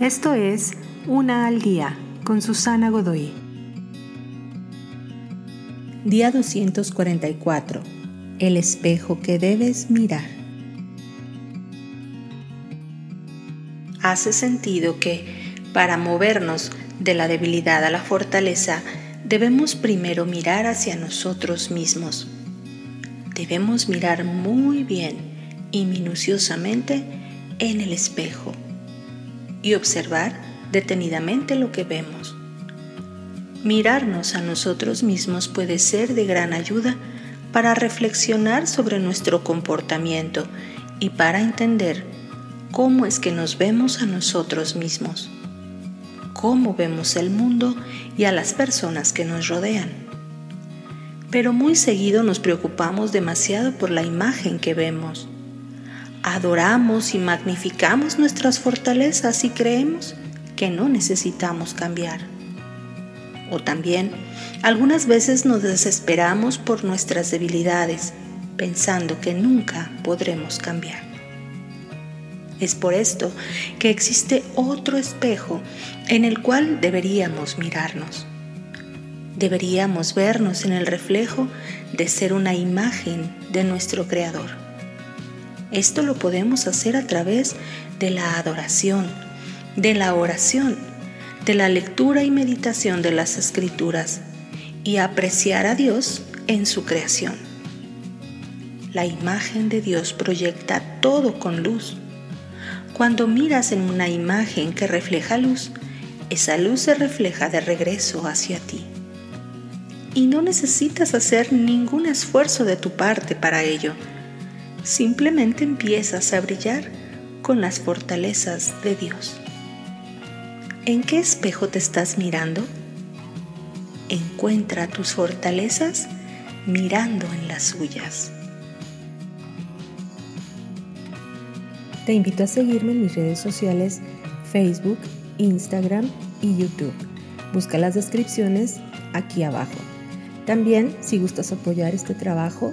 Esto es Una al Día con Susana Godoy. Día 244. El espejo que debes mirar. Hace sentido que, para movernos de la debilidad a la fortaleza, debemos primero mirar hacia nosotros mismos. Debemos mirar muy bien y minuciosamente en el espejo y observar detenidamente lo que vemos. Mirarnos a nosotros mismos puede ser de gran ayuda para reflexionar sobre nuestro comportamiento y para entender cómo es que nos vemos a nosotros mismos, cómo vemos el mundo y a las personas que nos rodean. Pero muy seguido nos preocupamos demasiado por la imagen que vemos adoramos y magnificamos nuestras fortalezas y creemos que no necesitamos cambiar. O también, algunas veces nos desesperamos por nuestras debilidades, pensando que nunca podremos cambiar. Es por esto que existe otro espejo en el cual deberíamos mirarnos. Deberíamos vernos en el reflejo de ser una imagen de nuestro Creador esto lo podemos hacer a través de la adoración, de la oración, de la lectura y meditación de las escrituras y apreciar a Dios en su creación. La imagen de Dios proyecta todo con luz. Cuando miras en una imagen que refleja luz, esa luz se refleja de regreso hacia ti. Y no necesitas hacer ningún esfuerzo de tu parte para ello simplemente empiezas a brillar con las fortalezas de Dios. ¿En qué espejo te estás mirando? Encuentra tus fortalezas mirando en las suyas. Te invito a seguirme en mis redes sociales Facebook, Instagram y YouTube. Busca las descripciones aquí abajo. También, si gustas apoyar este trabajo,